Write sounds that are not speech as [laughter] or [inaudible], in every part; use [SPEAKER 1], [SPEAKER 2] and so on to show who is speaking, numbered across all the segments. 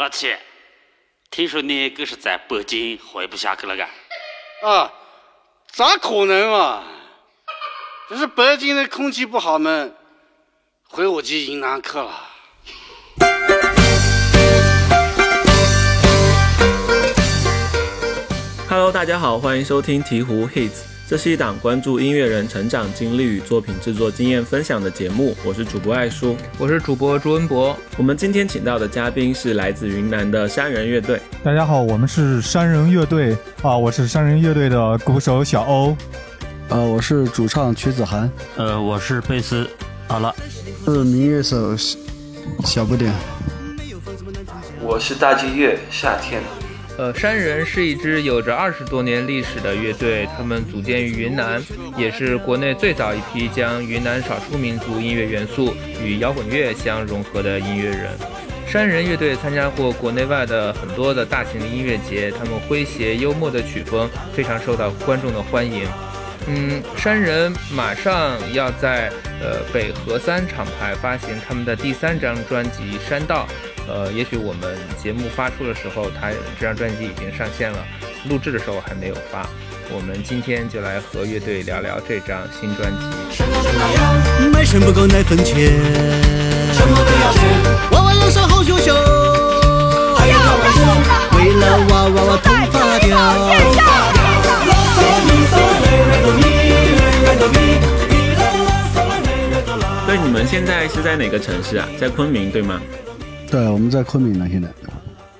[SPEAKER 1] 而且，听说你可是在北京混不下去了，嘎？
[SPEAKER 2] 啊，咋可能嘛？只是北京的空气不好嘛，回我去云南去了。
[SPEAKER 3] Hello，大家好，欢迎收听鹈鹕 Hits，这是一档关注音乐人成长经历与作品制作经验分享的节目。我是主播艾叔，
[SPEAKER 4] 我是主播朱文博。
[SPEAKER 3] 我们今天请到的嘉宾是来自云南的山人乐队。
[SPEAKER 5] 大家好，我们是山人乐队啊，我是山人乐队的鼓手小欧。
[SPEAKER 6] 呃，我是主唱曲子涵。
[SPEAKER 7] 呃，我是贝斯阿拉。
[SPEAKER 6] 是民乐手小不点。
[SPEAKER 8] 我是大金乐夏天。
[SPEAKER 4] 呃，山人是一支有着二十多年历史的乐队，他们组建于云南，也是国内最早一批将云南少数民族音乐元素与摇滚乐相融合的音乐人。山人乐队参加过国内外的很多的大型音乐节，他们诙谐幽默的曲风非常受到观众的欢迎。嗯，山人马上要在呃北河三厂牌发行他们的第三张专辑《山道》。呃，也许我们节目发出的时候，他这张专辑已经上线了，录制的时候还没有发。我们今天就来和乐队聊聊这张新专辑。
[SPEAKER 9] 卖肾不够奶粉钱，什么都要学，娃娃要上好学校，还？为了娃娃我头发掉。
[SPEAKER 3] 对，你们现在是在哪个城市啊？在昆明对吗？
[SPEAKER 6] 对，我们在昆明呢。现在，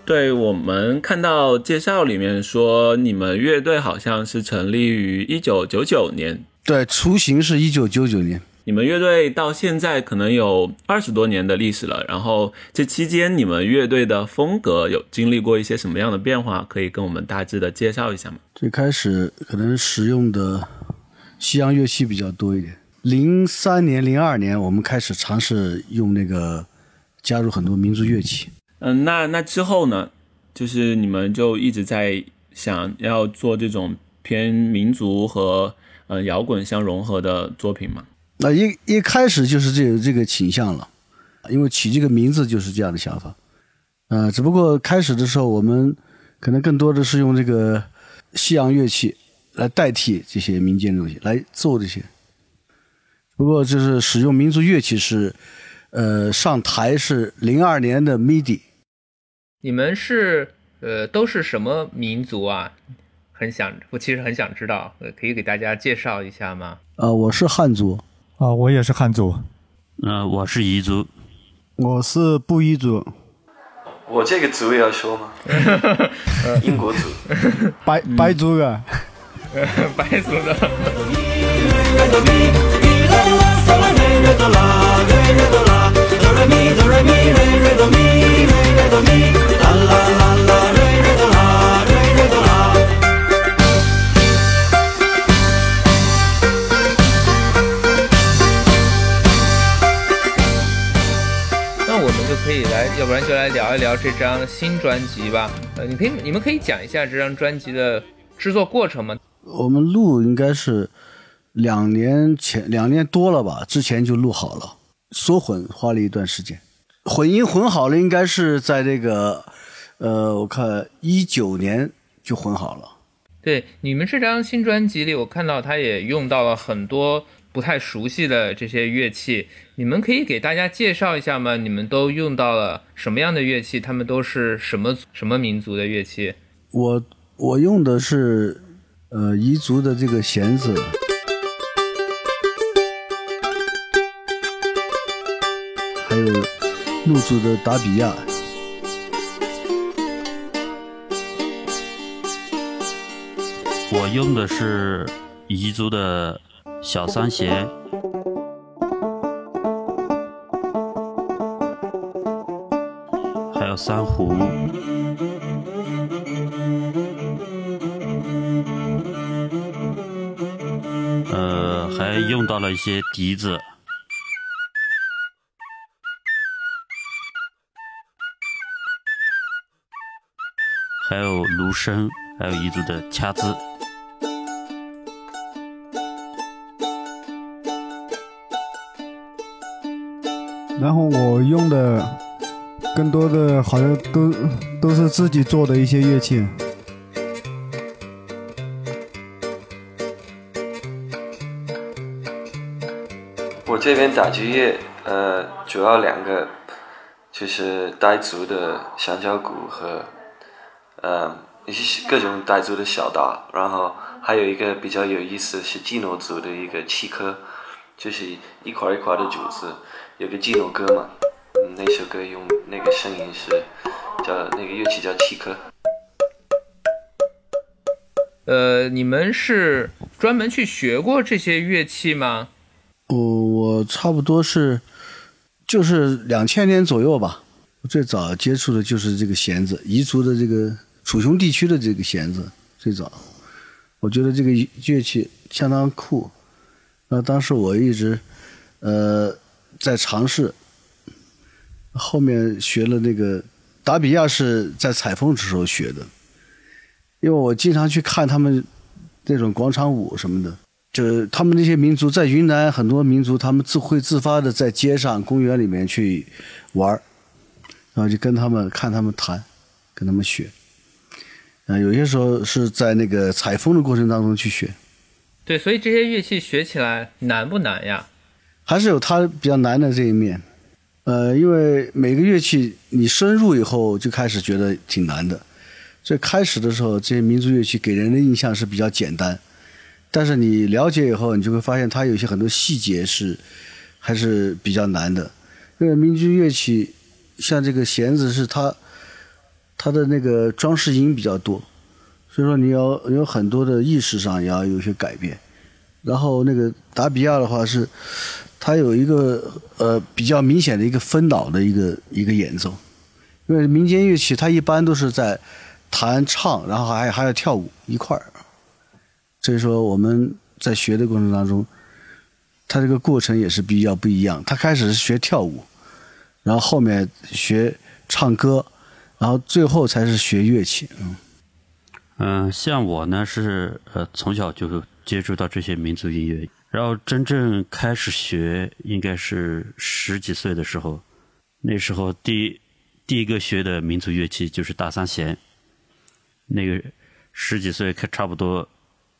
[SPEAKER 3] 对我们看到介绍里面说，你们乐队好像是成立于一九九九年。
[SPEAKER 6] 对，雏形是一九九九年。
[SPEAKER 3] 你们乐队到现在可能有二十多年的历史了。然后这期间，你们乐队的风格有经历过一些什么样的变化？可以跟我们大致的介绍一下吗？
[SPEAKER 6] 最开始可能使用的西洋乐器比较多一点。零三年、零二年，我们开始尝试用那个。加入很多民族乐器，
[SPEAKER 3] 嗯，那那之后呢？就是你们就一直在想要做这种偏民族和呃摇滚相融合的作品吗？
[SPEAKER 6] 那一一开始就是这这个倾向了，因为起这个名字就是这样的想法，呃，只不过开始的时候我们可能更多的是用这个西洋乐器来代替这些民间的东西来做这些，不过就是使用民族乐器是。呃，上台是零二年的 MIDI。
[SPEAKER 4] 你们是呃都是什么民族啊？很想，我其实很想知道，可以给大家介绍一下吗？
[SPEAKER 6] 呃，我是汉族。
[SPEAKER 5] 啊，我也是汉族。
[SPEAKER 7] 呃，我是彝族。
[SPEAKER 6] 我是布依族。
[SPEAKER 8] 我这个族也要说吗？[laughs] 英国族。
[SPEAKER 5] 白白族的。
[SPEAKER 4] 白族的。[laughs] [laughs] 那我们就可以来，要不然就来聊一聊这张新专辑吧。呃，你可以，你们可以讲一下这张专辑的制作过程吗？
[SPEAKER 6] 我们录应该是。两年前，两年多了吧，之前就录好了，缩混花了一段时间，混音混好了，应该是在这个，呃，我看一九年就混好了。
[SPEAKER 4] 对，你们这张新专辑里，我看到他也用到了很多不太熟悉的这些乐器，你们可以给大家介绍一下吗？你们都用到了什么样的乐器？他们都是什么什么民族的乐器？
[SPEAKER 6] 我我用的是，呃，彝族的这个弦子。怒族的达比亚，
[SPEAKER 7] 我用的是彝族的小三弦，还有三胡，呃，还用到了一些笛子。有芦笙，还有彝族的掐子。
[SPEAKER 5] 然后我用的
[SPEAKER 10] 更多的好像都都是自己做的一些乐器。
[SPEAKER 8] 我这边打击乐，呃，主要两个，就是傣族的香蕉鼓和，呃，一些各种傣族的小岛，然后还有一个比较有意思是基诺族的一个七科，就是一块一块的竹子，有个基诺歌嘛，嗯，那首歌用那个声音是叫那个乐器叫七科。
[SPEAKER 4] 呃，你们是专门去学过这些乐器吗？
[SPEAKER 6] 我我差不多是，就是两千年左右吧。最早接触的就是这个弦子，彝族的这个楚雄地区的这个弦子最早。我觉得这个乐器相当酷。那当时我一直呃在尝试，后面学了那个达比亚是在采风的时候学的，因为我经常去看他们那种广场舞什么的。就是他们那些民族在云南，很多民族他们自会自发的在街上、公园里面去玩然后就跟他们看他们弹，跟他们学。啊，有些时候是在那个采风的过程当中去学。
[SPEAKER 4] 对，所以这些乐器学起来难不难呀？
[SPEAKER 6] 还是有它比较难的这一面。呃，因为每个乐器你深入以后就开始觉得挺难的。最开始的时候，这些民族乐器给人的印象是比较简单。但是你了解以后，你就会发现它有些很多细节是还是比较难的。因为民族乐器像这个弦子是它它的那个装饰音比较多，所以说你要有很多的意识上也要有些改变。然后那个达比亚的话是它有一个呃比较明显的一个分脑的一个一个演奏，因为民间乐器它一般都是在弹唱，然后还还要跳舞一块儿。所以说我们在学的过程当中，他这个过程也是比较不一样。他开始是学跳舞，然后后面学唱歌，然后最后才是学乐器。嗯，
[SPEAKER 7] 嗯，像我呢是呃从小就接触到这些民族音乐，然后真正开始学应该是十几岁的时候，那时候第第一个学的民族乐器就是大三弦。那个十几岁可差不多。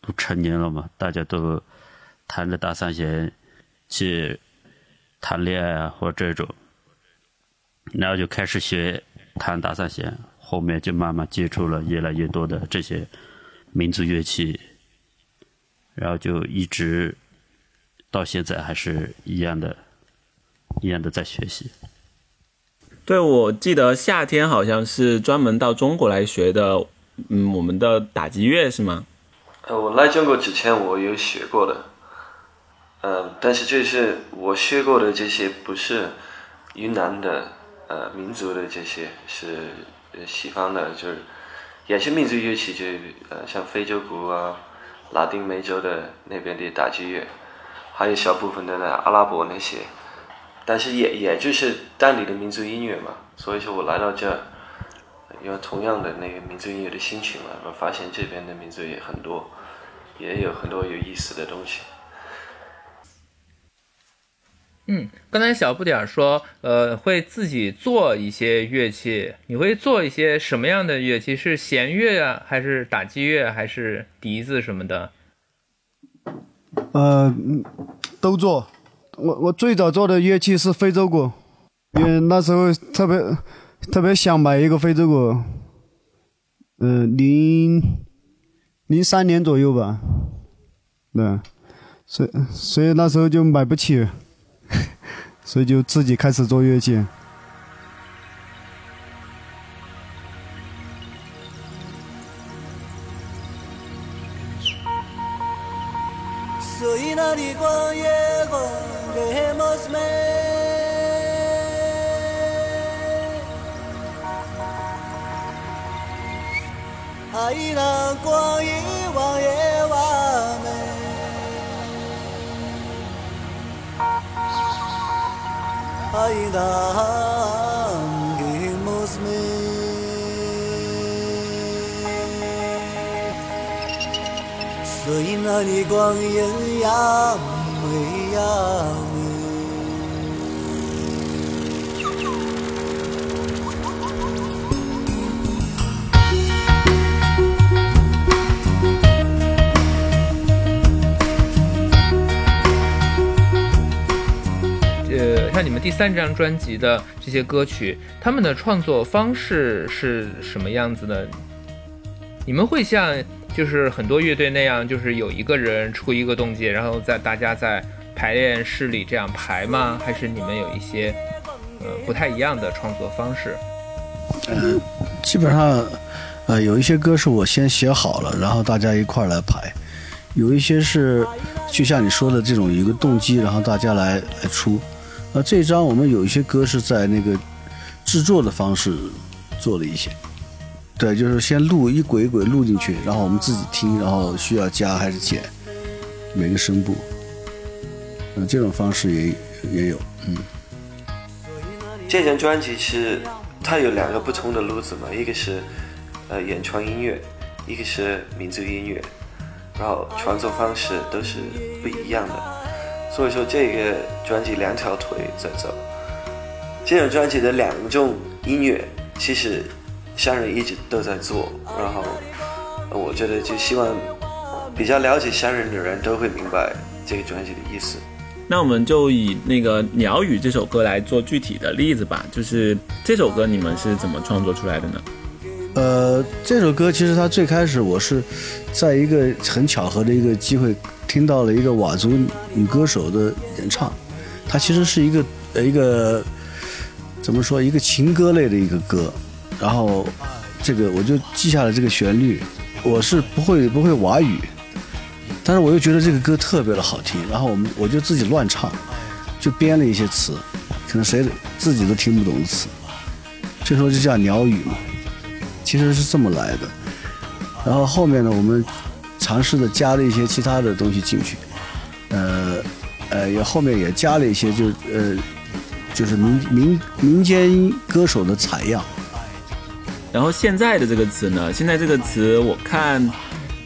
[SPEAKER 7] 都成年了嘛，大家都弹着大三弦去谈恋爱啊，或者这种，然后就开始学弹打三弦，后面就慢慢接触了越来越多的这些民族乐器，然后就一直到现在还是一样的，一样的在学习。
[SPEAKER 3] 对，我记得夏天好像是专门到中国来学的，嗯，我们的打击乐是吗？
[SPEAKER 8] 呃，我来中国之前我有学过的，嗯，但是就是我学过的这些不是云南的呃民族的这些，是西方的，就是也是民族乐器，就呃像非洲鼓啊、拉丁美洲的那边的打击乐，还有小部分的那阿拉伯那些，但是也也就是当地的民族音乐嘛，所以说我来到这。因为同样的那个民族音乐的心情嘛，我发现这边的民族也很多。也有很多有意思的东西。
[SPEAKER 4] 嗯，刚才小不点儿说，呃，会自己做一些乐器。你会做一些什么样的乐器？是弦乐啊，还是打击乐，还是笛子什么的？
[SPEAKER 10] 呃，都做。我我最早做的乐器是非洲鼓，因为那时候特别特别想买一个非洲鼓。嗯，零。零三年左右吧，对，所以所以那时候就买不起，[laughs] 所以就自己开始做乐器。
[SPEAKER 4] 三张专辑的这些歌曲，他们的创作方式是什么样子的？你们会像就是很多乐队那样，就是有一个人出一个动机，然后在大家在排练室里这样排吗？还是你们有一些呃不太一样的创作方式？
[SPEAKER 6] 嗯，基本上，呃，有一些歌是我先写好了，然后大家一块儿来排；有一些是就像你说的这种一个动机，然后大家来来出。那这张我们有一些歌是在那个制作的方式做了一些，对，就是先录一轨一轨录进去，然后我们自己听，然后需要加还是减每个声部。嗯，这种方式也也有，嗯。
[SPEAKER 8] 这张专辑是它有两个不同的路子嘛，一个是呃原创音乐，一个是民族音乐，然后创作方式都是不一样的，所以说这个专辑两条腿在走。这张专辑的两种音乐，其实商人一直都在做，然后我觉得就希望比较了解商人的人都会明白这个专辑的意思。
[SPEAKER 3] 那我们就以那个《鸟语》这首歌来做具体的例子吧。就是这首歌你们是怎么创作出来的呢？
[SPEAKER 6] 呃，这首歌其实它最开始我是在一个很巧合的一个机会听到了一个佤族女歌手的演唱，它其实是一个呃一个怎么说一个情歌类的一个歌，然后这个我就记下了这个旋律。我是不会不会佤语。但是我又觉得这个歌特别的好听，然后我们我就自己乱唱，就编了一些词，可能谁自己都听不懂的词，这时候就叫鸟语嘛，其实是这么来的。然后后面呢，我们尝试着加了一些其他的东西进去，呃呃，也后面也加了一些就呃就是民民民间歌手的采样。
[SPEAKER 3] 然后现在的这个词呢，现在这个词我看。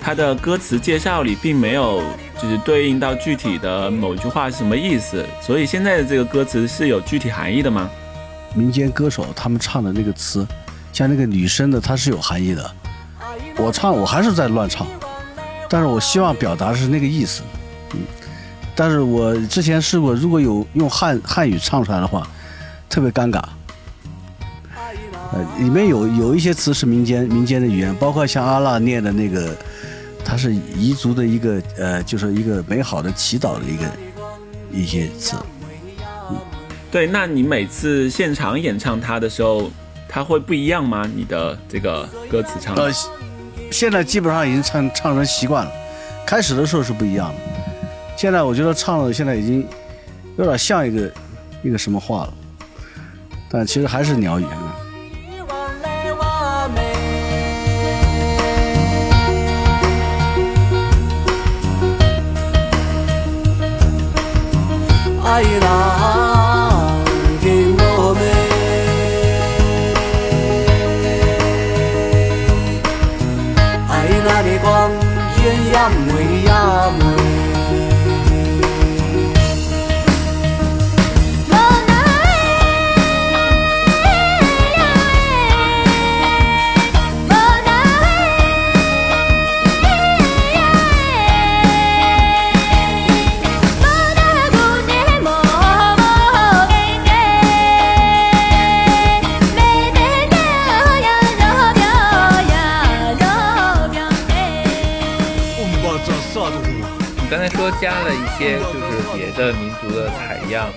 [SPEAKER 3] 它的歌词介绍里并没有就是对应到具体的某句话是什么意思，所以现在的这个歌词是有具体含义的吗？
[SPEAKER 6] 民间歌手他们唱的那个词，像那个女生的，它是有含义的。我唱我还是在乱唱，但是我希望表达是那个意思。嗯，但是我之前试过，如果有用汉汉语唱出来的话，特别尴尬。呃，里面有有一些词是民间民间的语言，包括像阿拉念的那个。它是彝族的一个呃，就是一个美好的祈祷的一个一些词。
[SPEAKER 3] 嗯，对，那你每次现场演唱它的时候，它会不一样吗？你的这个歌词唱？
[SPEAKER 6] 呃，现在基本上已经唱唱成习惯了。开始的时候是不一样的，现在我觉得唱的现在已经有点像一个一个什么话了，但其实还是鸟语。爱人刚才说
[SPEAKER 4] 加了一些就是别的民族的采样，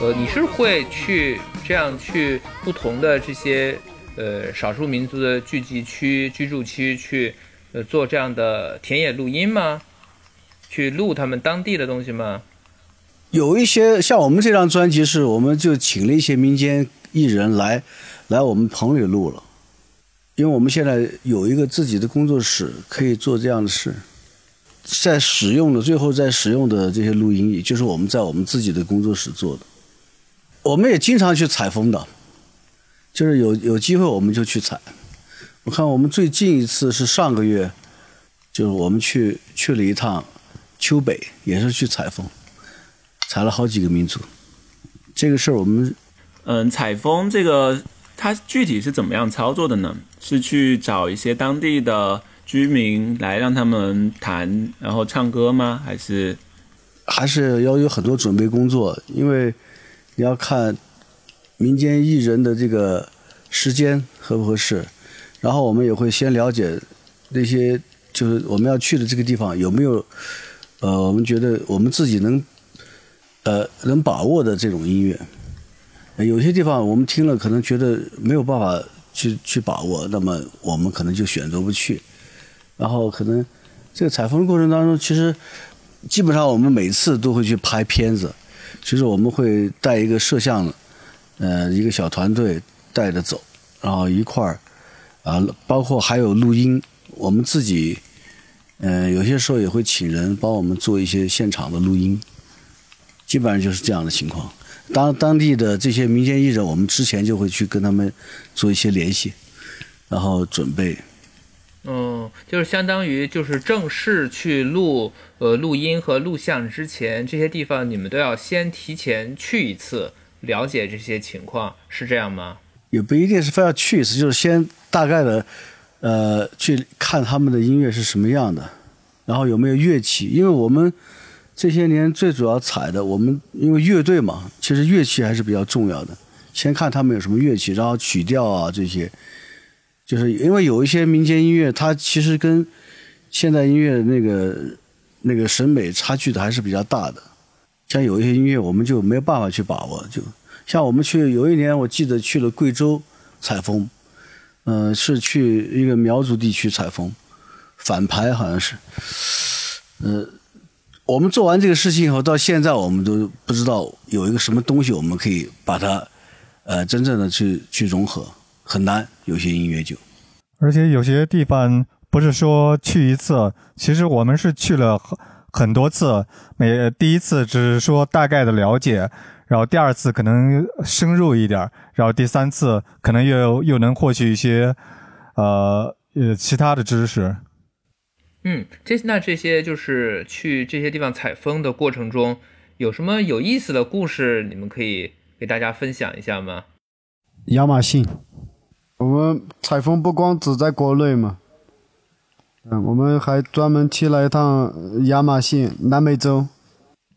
[SPEAKER 4] 呃，你是会去这样去不同的这些呃少数民族的聚集区、居住区去呃做这样的田野录音吗？去录他们当地的东西吗？
[SPEAKER 6] 有一些像我们这张专辑是，我们就请了一些民间艺人来来我们棚里录了，因为我们现在有一个自己的工作室，可以做这样的事。在使用的最后，在使用的这些录音，也就是我们在我们自己的工作室做的。我们也经常去采风的，就是有有机会我们就去采。我看我们最近一次是上个月，就是我们去去了一趟丘北，也是去采风，采了好几个民族。这个事儿我们，
[SPEAKER 3] 嗯，采风这个它具体是怎么样操作的呢？是去找一些当地的。居民来让他们弹，然后唱歌吗？还是
[SPEAKER 6] 还是要有很多准备工作？因为你要看民间艺人的这个时间合不合适，然后我们也会先了解那些就是我们要去的这个地方有没有呃我们觉得我们自己能呃能把握的这种音乐。有些地方我们听了可能觉得没有办法去去把握，那么我们可能就选择不去。然后可能这个采风的过程当中，其实基本上我们每次都会去拍片子，其实我们会带一个摄像，呃，一个小团队带着走，然后一块儿啊，包括还有录音，我们自己，呃，有些时候也会请人帮我们做一些现场的录音，基本上就是这样的情况。当当地的这些民间艺人，我们之前就会去跟他们做一些联系，然后准备。
[SPEAKER 4] 嗯，就是相当于就是正式去录呃录音和录像之前，这些地方你们都要先提前去一次，了解这些情况，是这样吗？
[SPEAKER 6] 也不一定是非要去一次，就是先大概的，呃，去看他们的音乐是什么样的，然后有没有乐器，因为我们这些年最主要采的，我们因为乐队嘛，其实乐器还是比较重要的。先看他们有什么乐器，然后曲调啊这些，就是因为有一些民间音乐，它其实跟现代音乐那个那个审美差距的还是比较大的。像有一些音乐，我们就没有办法去把握，就像我们去有一年，我记得去了贵州采风，嗯、是去一个苗族地区采风，反排好像是，呃，我们做完这个事情以后，到现在我们都不知道有一个什么东西我们可以把它，呃，真正的去去融合，很难，有些音乐就。
[SPEAKER 5] 而且有些地方不是说去一次，其实我们是去了很很多次。每第一次只是说大概的了解，然后第二次可能深入一点，然后第三次可能又又能获取一些呃呃其他的知识。
[SPEAKER 4] 嗯，这那这些就是去这些地方采风的过程中，有什么有意思的故事，你们可以给大家分享一下吗？
[SPEAKER 10] 亚马逊，我们采风不光只在国内嘛，嗯，我们还专门去了一趟亚马逊南美洲，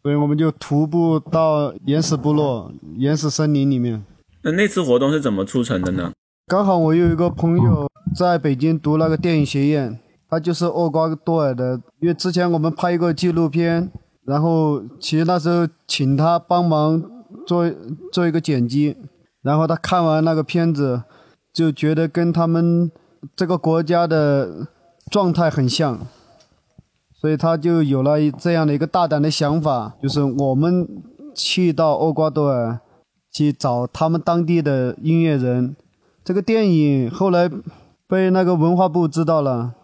[SPEAKER 10] 所以我们就徒步到原始部落、原始森林里面。
[SPEAKER 3] 那那次活动是怎么促成的呢？
[SPEAKER 10] 刚好我有一个朋友在北京读那个电影学院，他就是厄瓜多尔的，因为之前我们拍一个纪录片，然后其实那时候请他帮忙做做一个剪辑，然后他看完那个片子，就觉得跟他们这个国家的状态很像，所以他就有了这样的一个大胆的想法，就是我们去到厄瓜多尔去找他们当地的音乐人。这个电影后来被那个文化部知道了，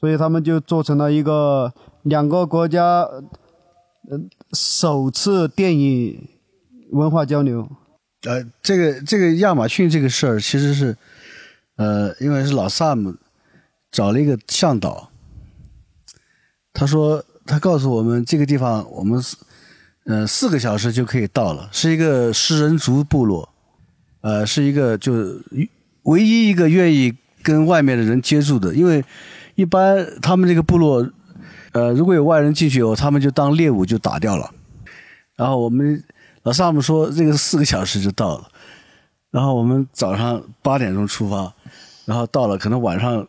[SPEAKER 10] 所以他们就做成了一个两个国家首次电影文化交流。
[SPEAKER 6] 呃，这个这个亚马逊这个事儿，其实是，呃，因为是老萨姆找了一个向导，他说他告诉我们这个地方我们四呃四个小时就可以到了，是一个食人族部落，呃，是一个就唯一一个愿意跟外面的人接触的，因为一般他们这个部落，呃，如果有外人进去以后，他们就当猎物就打掉了，然后我们。老萨姆说：“这个四个小时就到了，然后我们早上八点钟出发，然后到了，可能晚上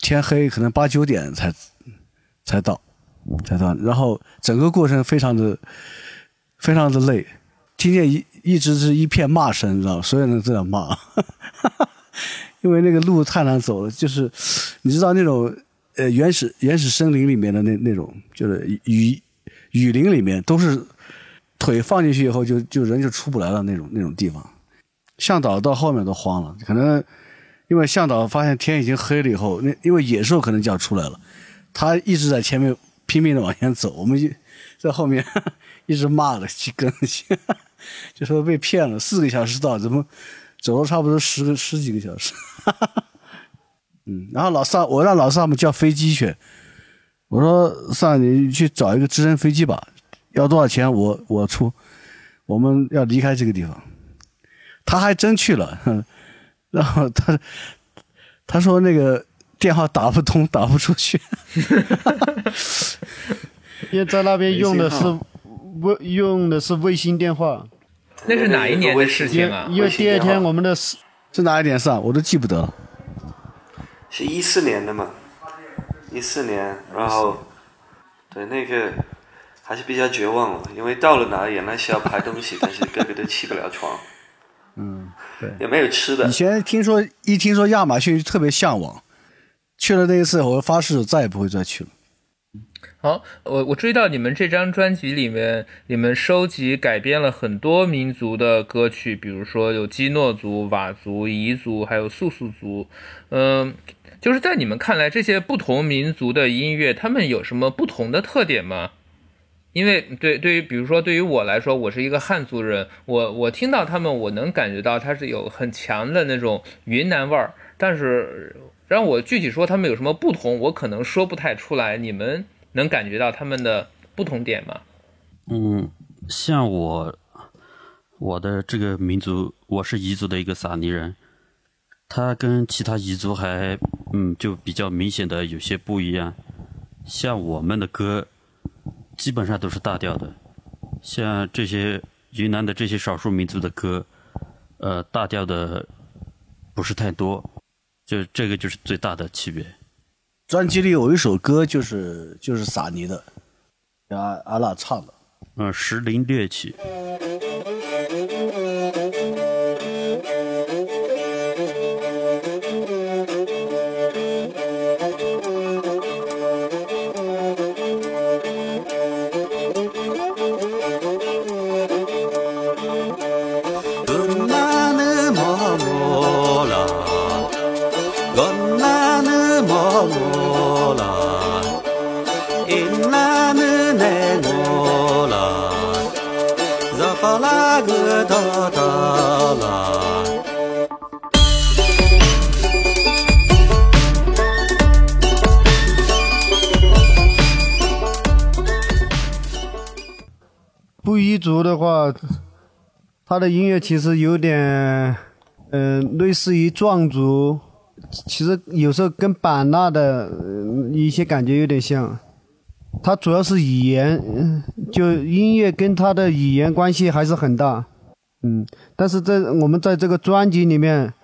[SPEAKER 6] 天黑，可能八九点才才到，才到。然后整个过程非常的非常的累，听见一一直是一片骂声，你知道吗？所有人都在骂，哈 [laughs] 哈因为那个路太难走了，就是你知道那种呃原始原始森林里面的那那种，就是雨雨林里面都是。”腿放进去以后就，就人就出不来了那种那种地方。向导到后面都慌了，可能因为向导发现天已经黑了以后，那因为野兽可能就要出来了，他一直在前面拼命的往前走，我们就在后面 [laughs] 一直骂了去跟去，[laughs] 就说被骗了，四个小时到，怎么走了差不多十个十几个小时。[laughs] 嗯，然后老萨，我让老萨姆叫飞机去，我说萨，你去找一个直升飞机吧。要多少钱？我我出，我们要离开这个地方。他还真去了，[laughs] 然后他他说那个电话打不通，打不出去。[laughs]
[SPEAKER 10] 因为在那边用的是卫用的是卫星电话。
[SPEAKER 4] 那是哪一年的事情啊？
[SPEAKER 10] 因为第二天我们的
[SPEAKER 6] 是哪一年事啊？我都记不得了。
[SPEAKER 8] 是一四年的嘛？一四年，然后对那个还是比较绝望了，因为到了哪原来是要拍东西，但是个个都起不了床，[laughs]
[SPEAKER 6] 嗯，对，
[SPEAKER 8] 也没有吃的。
[SPEAKER 6] 以前听说一听说亚马逊就特别向往，去了那一次，我发誓再也不会再去了。
[SPEAKER 4] 好，我我注意到你们这张专辑里面，你们收集改编了很多民族的歌曲，比如说有基诺族、佤族、彝族，还有素素族。嗯，就是在你们看来，这些不同民族的音乐，他们有什么不同的特点吗？因为对对于比如说对于我来说，我是一个汉族人，我我听到他们，我能感觉到他是有很强的那种云南味儿，但是让我具体说他们有什么不同，我可能说不太出来。你们？能感觉到他们的不同点吗？
[SPEAKER 7] 嗯，像我，我的这个民族，我是彝族的一个撒尼人，他跟其他彝族还嗯就比较明显的有些不一样。像我们的歌，基本上都是大调的，像这些云南的这些少数民族的歌，呃，大调的不是太多，就这个就是最大的区别。
[SPEAKER 6] 专辑里有一首歌，就是就是撒尼的，阿阿拉唱的，
[SPEAKER 7] 嗯，石林猎曲。
[SPEAKER 10] 乐其实有点，嗯，类似于壮族，其实有时候跟版纳的一些感觉有点像。它主要是语言，就音乐跟它的语言关系还是很大，嗯。但是在我们在这个专辑里面，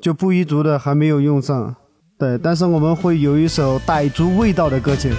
[SPEAKER 10] 就布依族的还没有用上，对。但是我们会有一首傣族味道的歌曲。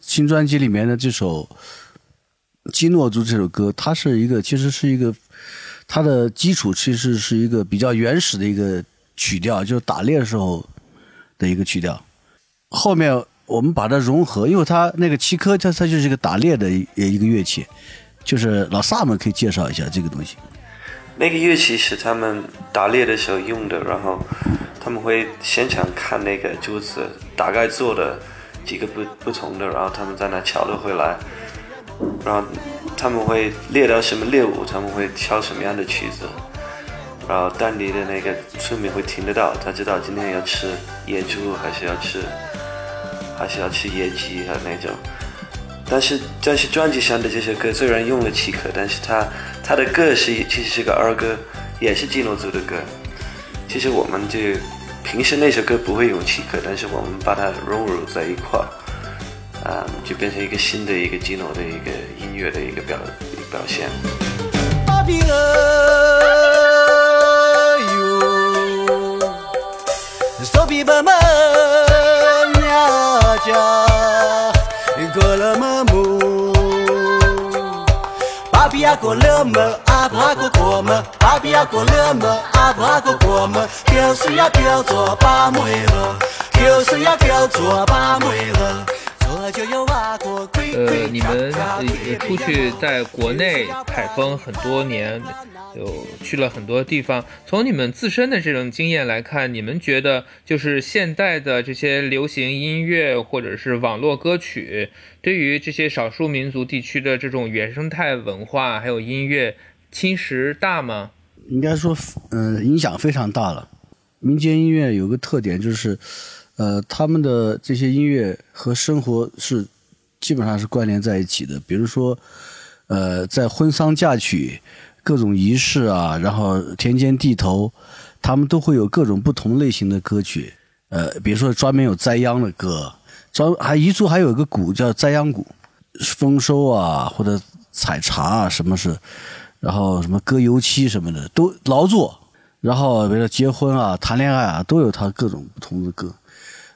[SPEAKER 6] 新专辑里面的这首《基诺族》这首歌，它是一个，其实是一个，它的基础其实是一个比较原始的一个曲调，就是打猎的时候的一个曲调。后面我们把它融合，因为它那个七科，它它就是一个打猎的一一个乐器，就是老萨们可以介绍一下这个东西。
[SPEAKER 8] 那个乐器是他们打猎的时候用的，然后他们会现场看那个竹子大概做的。几个不不同的，然后他们在那敲了回来，然后他们会猎到什么猎物，他们会敲什么样的曲子，然后当地的那个村民会听得到，他知道今天要吃野猪还是要吃，还是要吃野鸡啊那种。但是但是专辑上的这些歌虽然用了七克，但是他他的歌是其实是个儿歌，也是基诺族的歌。其实我们就。平时那首歌不会用气口，但是我们把它融入在一块儿，啊，就变成一个新的一个基诺的一个音乐的一个表表现。
[SPEAKER 9] 阿哥勒么，阿爸哥过么，阿比阿哥勒么，阿爸哥过么，就是要叫做把妹了，就是要叫做把妹了。
[SPEAKER 4] 呃，你们出去在国内采风很多年，有去了很多地方。从你们自身的这种经验来看，你们觉得就是现代的这些流行音乐或者是网络歌曲，对于这些少数民族地区的这种原生态文化还有音乐，侵蚀大吗？
[SPEAKER 6] 应该说，呃，影响非常大了。民间音乐有个特点就是，呃，他们的这些音乐和生活是基本上是关联在一起的。比如说，呃，在婚丧嫁娶、各种仪式啊，然后田间地头，他们都会有各种不同类型的歌曲。呃，比如说专门有栽秧的歌，专还彝族还有一个鼓叫栽秧鼓，丰收啊或者采茶啊什么是，然后什么割油漆什么的都劳作。然后，比如说结婚啊、谈恋爱啊，都有他各种不同的歌。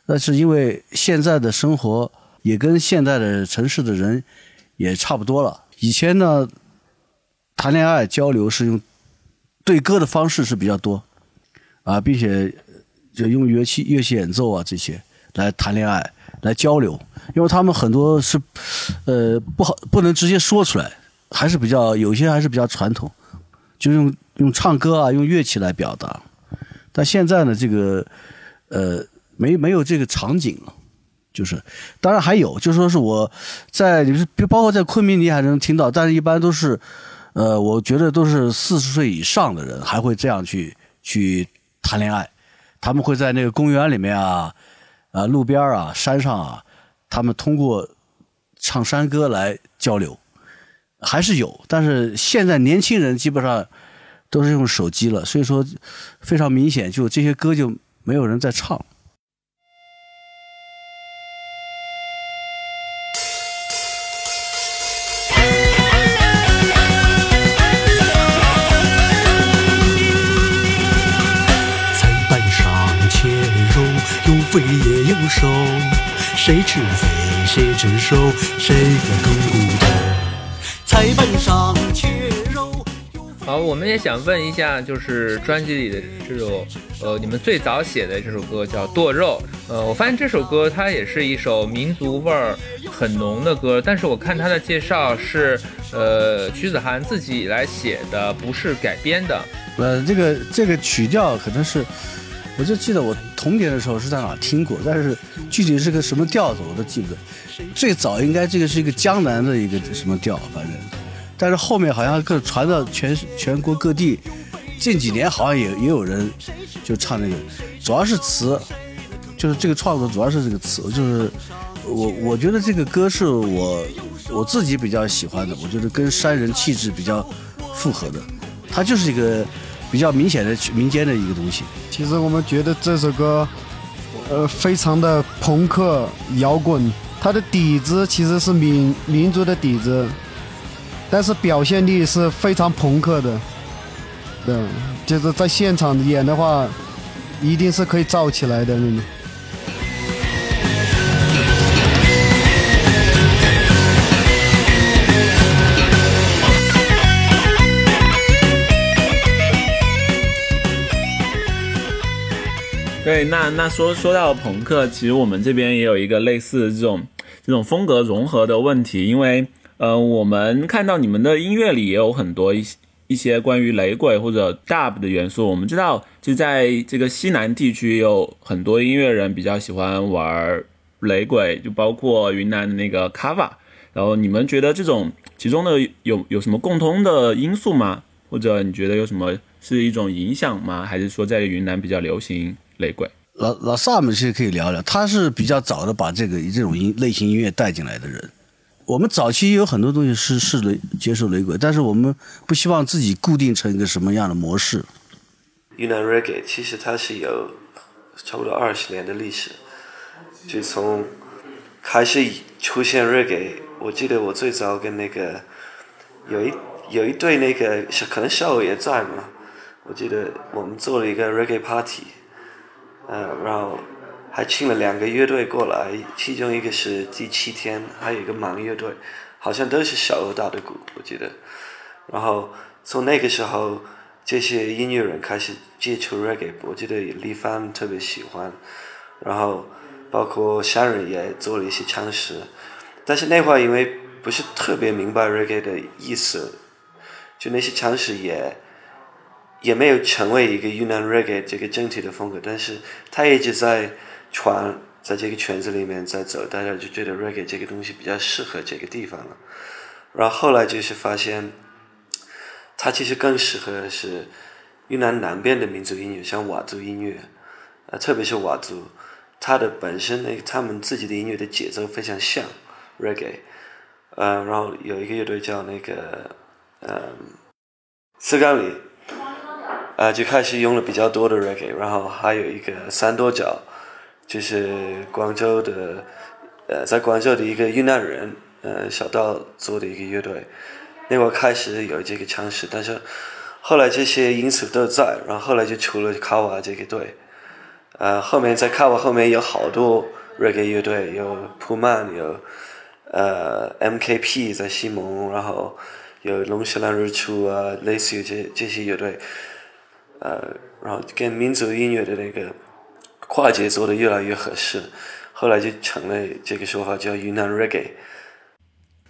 [SPEAKER 6] 那是因为现在的生活也跟现在的城市的人也差不多了。以前呢，谈恋爱交流是用对歌的方式是比较多啊，并且就用乐器、乐器演奏啊这些来谈恋爱、来交流。因为他们很多是呃不好不能直接说出来，还是比较有些还是比较传统，就用。用唱歌啊，用乐器来表达，但现在呢，这个呃，没没有这个场景了，就是，当然还有，就说是我在，就是包括在昆明，你还能听到，但是一般都是，呃，我觉得都是四十岁以上的人还会这样去去谈恋爱，他们会在那个公园里面啊，啊，路边啊，山上啊，他们通过唱山歌来交流，还是有，但是现在年轻人基本上。都是用手机了，所以说非常明显，就这些歌就没有人在唱。
[SPEAKER 9] 有肥也有瘦，谁吃肥谁吃瘦，谁更骨头？菜板上切。
[SPEAKER 4] 好，我们也想问一下，就是专辑里的这首，呃，你们最早写的这首歌叫《剁肉》。呃，我发现这首歌它也是一首民族味儿很浓的歌，但是我看它的介绍是，呃，曲子涵自己来写的，不是改编的。
[SPEAKER 6] 呃，这个这个曲调可能是，我就记得我童年的时候是在哪听过，但是具体是个什么调子我都记不得。最早应该这个是一个江南的一个什么调，反正。但是后面好像更传到全全国各地，近几年好像也也有人就唱那个，主要是词，就是这个创作主要是这个词，就是我我觉得这个歌是我我自己比较喜欢的，我觉得跟山人气质比较符合的，它就是一个比较明显的民间的一个东西。
[SPEAKER 10] 其实我们觉得这首歌，呃，非常的朋克摇滚，它的底子其实是民民族的底子。但是表现力是非常朋克的，对，就是在现场演的话，一定是可以造起来的那种。
[SPEAKER 3] 对，那那说说到朋克，其实我们这边也有一个类似这种这种风格融合的问题，因为。呃，我们看到你们的音乐里也有很多一一些关于雷鬼或者 dub 的元素。我们知道，就在这个西南地区，有很多音乐人比较喜欢玩雷鬼，就包括云南的那个 Kava。然后你们觉得这种其中的有有什么共通的因素吗？或者你觉得有什么是一种影响吗？还是说在云南比较流行雷鬼？
[SPEAKER 6] 老老萨们其实可以聊聊，他是比较早的把这个这种音类型音乐带进来的人。我们早期有很多东西是是雷接受雷鬼，但是我们不希望自己固定成一个什么样的模式。
[SPEAKER 8] 云南 reggae 其实它是有差不多二十年的历史，就从开始出现 reggae，我记得我最早跟那个有一有一对那个可能校友也在嘛，我记得我们做了一个 reggae party，呃，然后。还请了两个乐队过来，其中一个是第七天，还有一个盲乐队，好像都是小额大的鼓，我记得。然后从那个时候，这些音乐人开始接触 reggae，我记得李帆特别喜欢，然后包括山人也做了一些尝试，但是那会儿因为不是特别明白 reggae 的意思，就那些尝试也也没有成为一个云南 reggae 这个整体的风格，但是他一直在。传在这个圈子里面在走，大家就觉得 reggae 这个东西比较适合这个地方了。然后后来就是发现，它其实更适合是云南南边的民族音乐，像佤族音乐，啊，特别是佤族，它的本身那他们自己的音乐的节奏非常像 reggae，呃，然后有一个乐队叫那个，嗯，斯冈里，呃，就开始用了比较多的 reggae，然后还有一个三多角，就是广州的，呃，在广州的一个云南人，呃，小道做的一个乐队。那会开始有这个尝试，但是后来这些因素都在，然后后来就出了卡瓦这个队，呃，后面在卡瓦后面有好多 reggae 乐队，有普曼，有呃 MKP 在西蒙，然后有龙舌兰日出啊，类似于这这些乐队，呃，然后跟民族音乐的那个跨界做的越来越合适，后来就成了这个说法叫云南 reggae。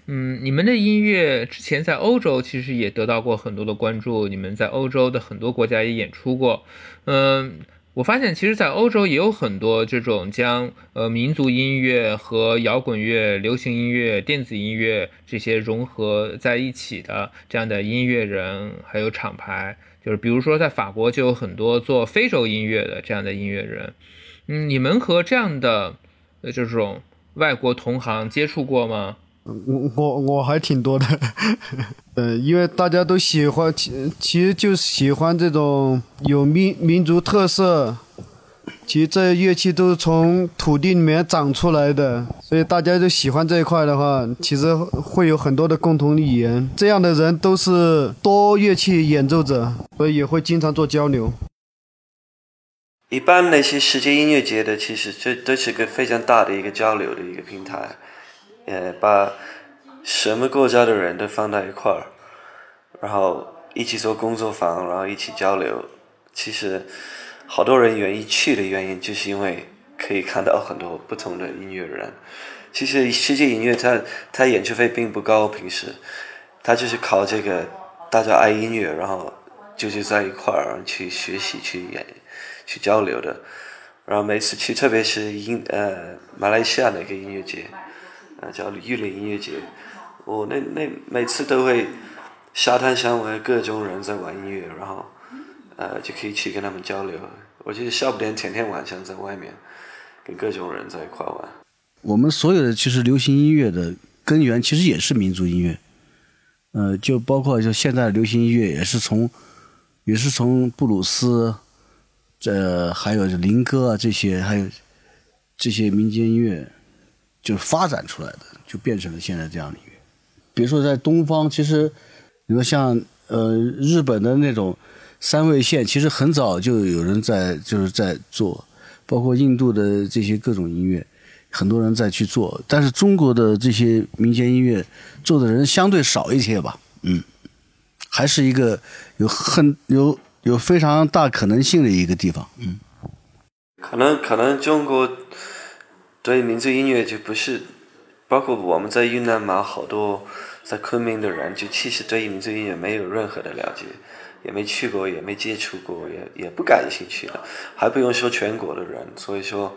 [SPEAKER 4] 嗯，你们的音乐之前在欧洲其实也得到过很多的关注，你们在欧洲的很多国家也演出过。嗯，我发现其实，在欧洲也有很多这种将呃民族音乐和摇滚乐、流行音乐、电子音乐这些融合在一起的这样的音乐人，还有厂牌。就是比如说，在法国就有很多做非洲音乐的这样的音乐人。嗯，你们和这样的呃这种外国同行接触过吗？
[SPEAKER 10] 我我我还挺多的，[laughs] 呃，因为大家都喜欢，其其实就喜欢这种有民民族特色，其实这些乐器都是从土地里面长出来的，所以大家就喜欢这一块的话，其实会有很多的共同语言。这样的人都是多乐器演奏者，所以也会经常做交流。
[SPEAKER 8] 一般那些世界音乐节的，其实这都是个非常大的一个交流的一个平台。呃，把什么国家的人都放到一块儿，然后一起做工作坊，然后一起交流。其实，好多人愿意去的原因，就是因为可以看到很多不同的音乐人。其实世界音乐，它它演出费并不高，平时，它就是靠这个大家爱音乐，然后就是在一块儿去学习、去演、去交流的。然后每次去，特别是音呃马来西亚那个音乐节。叫玉林音乐节，我那那每次都会沙滩上围各种人在玩音乐，然后呃就可以去跟他们交流。我觉得笑不点天天晚上在外面跟各种人在一块玩。
[SPEAKER 6] 我们所有的其实流行音乐的根源其实也是民族音乐，呃，就包括就现在的流行音乐也是从也是从布鲁斯，这还有林歌啊这些，还有这些民间音乐。就发展出来的，就变成了现在这样的音乐。比如说在东方，其实你说像呃日本的那种三味线，其实很早就有人在就是在做，包括印度的这些各种音乐，很多人在去做。但是中国的这些民间音乐做的人相对少一些吧，嗯，还是一个有很有有非常大可能性的一个地方，嗯。
[SPEAKER 8] 可能可能中国。对民族音乐就不是，包括我们在云南嘛，好多在昆明的人，就其实对民族音乐没有任何的了解，也没去过，也没接触过，也也不感兴趣的，还不用说全国的人，所以说，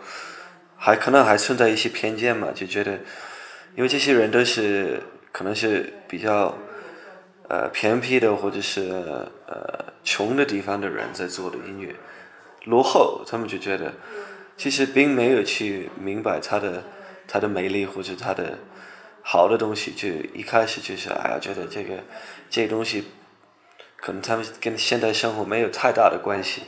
[SPEAKER 8] 还可能还存在一些偏见嘛，就觉得，因为这些人都是可能是比较，呃偏僻的或者是呃穷的地方的人在做的音乐，落后，他们就觉得。其实并没有去明白它的它的美丽或者它的好的东西，就一开始就是哎呀，觉得这个这东西可能他们跟现代生活没有太大的关系，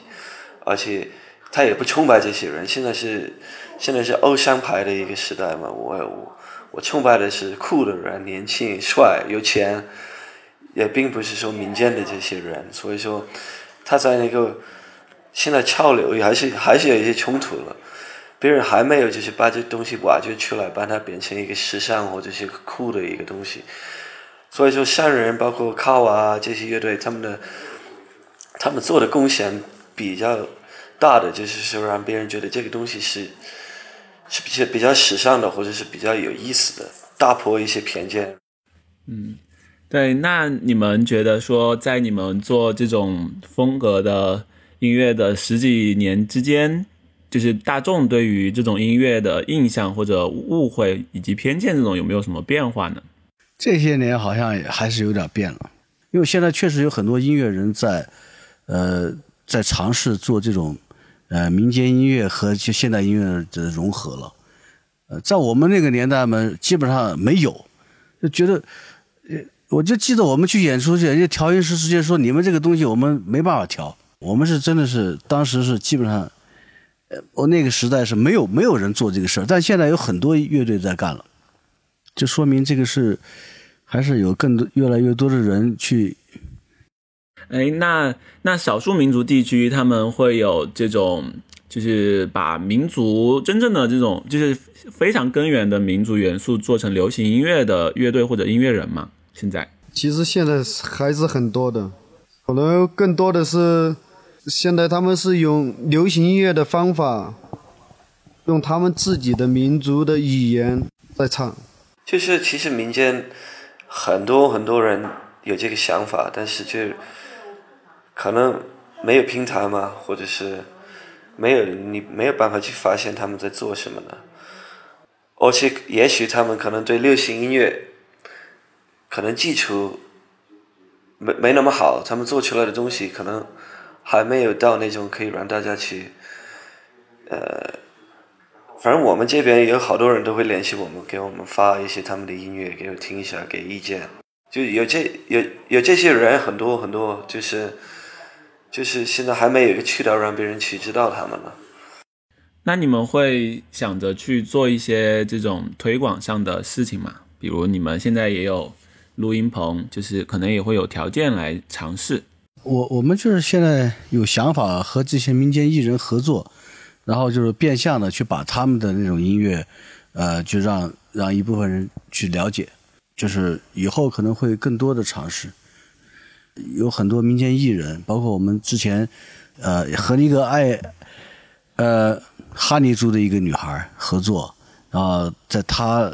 [SPEAKER 8] 而且他也不崇拜这些人。现在是现在是偶像派的一个时代嘛，我我我崇拜的是酷的人，年轻、帅、有钱，也并不是说民间的这些人。所以说他在那个。现在潮流还是还是有一些冲突了，别人还没有就是把这东西挖掘出来，把它变成一个时尚或者是酷的一个东西。所以说，山人包括卡瓦这些乐队，他们的他们做的贡献比较大的，就是说让别人觉得这个东西是是比较比较时尚的，或者是比较有意思的，打破一些偏见。
[SPEAKER 3] 嗯，对。那你们觉得说，在你们做这种风格的？音乐的十几年之间，就是大众对于这种音乐的印象或者误会以及偏见，这种有没有什么变化呢？
[SPEAKER 6] 这些年好像也还是有点变了。因为现在确实有很多音乐人在，呃，在尝试做这种，呃，民间音乐和就现代音乐的融合了。呃，在我们那个年代嘛，基本上没有，就觉得，呃，我就记得我们去演出去，人家调音师直接说：“你们这个东西我们没办法调。”我们是真的是当时是基本上，呃，我那个时代是没有没有人做这个事儿，但现在有很多乐队在干了，就说明这个是。还是有更多、越来越多的人去。
[SPEAKER 3] 哎，那那少数民族地区他们会有这种，就是把民族真正的这种，就是非常根源的民族元素做成流行音乐的乐队或者音乐人吗？现在
[SPEAKER 10] 其实现在还是很多的，可能更多的是现在他们是用流行音乐的方法，用他们自己的民族的语言在唱。
[SPEAKER 8] 就是其实民间。很多很多人有这个想法，但是就可能没有平台嘛，或者是没有你没有办法去发现他们在做什么呢？而且也许他们可能对流行音乐可能基础没没那么好，他们做出来的东西可能还没有到那种可以让大家去呃。反正我们这边有好多人都会联系我们，给我们发一些他们的音乐给我听一下，给意见。就有这有有这些人很多很多，就是就是现在还没有一个渠道让别人去知道他们了。
[SPEAKER 3] 那你们会想着去做一些这种推广上的事情吗？比如你们现在也有录音棚，就是可能也会有条件来尝试。
[SPEAKER 6] 我我们就是现在有想法和这些民间艺人合作。然后就是变相的去把他们的那种音乐，呃，就让让一部分人去了解，就是以后可能会更多的尝试。有很多民间艺人，包括我们之前，呃，和一个爱，呃，哈尼族的一个女孩合作，然后在她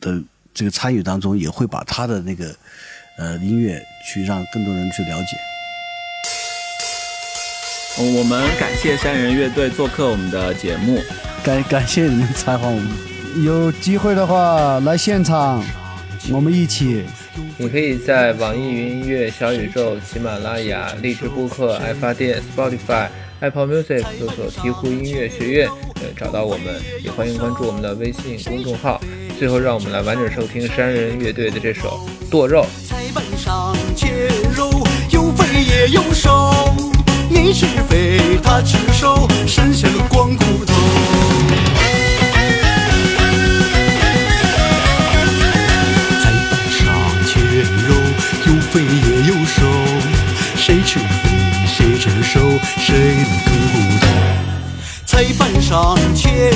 [SPEAKER 6] 的这个参与当中，也会把她的那个呃音乐去让更多人去了解。
[SPEAKER 3] 我们感谢山人乐队做客我们的节目，
[SPEAKER 6] 感感谢你们采访我们。
[SPEAKER 10] 有机会的话来现场，我们一起。
[SPEAKER 4] 你可以在网易云音乐、小宇宙、喜马拉雅、荔枝播客、爱发电、Spotify、Apple Music 搜索“鹈鹕音乐学院”呃找到我们，也欢迎关注我们的微信公众号。最后，让我们来完整收听山人乐队的这首《剁肉》。
[SPEAKER 9] 你吃肥，他吃瘦，剩下的光骨头。菜板上切肉，有肥也有瘦，谁吃肥谁吃瘦，谁能啃骨头？菜板上切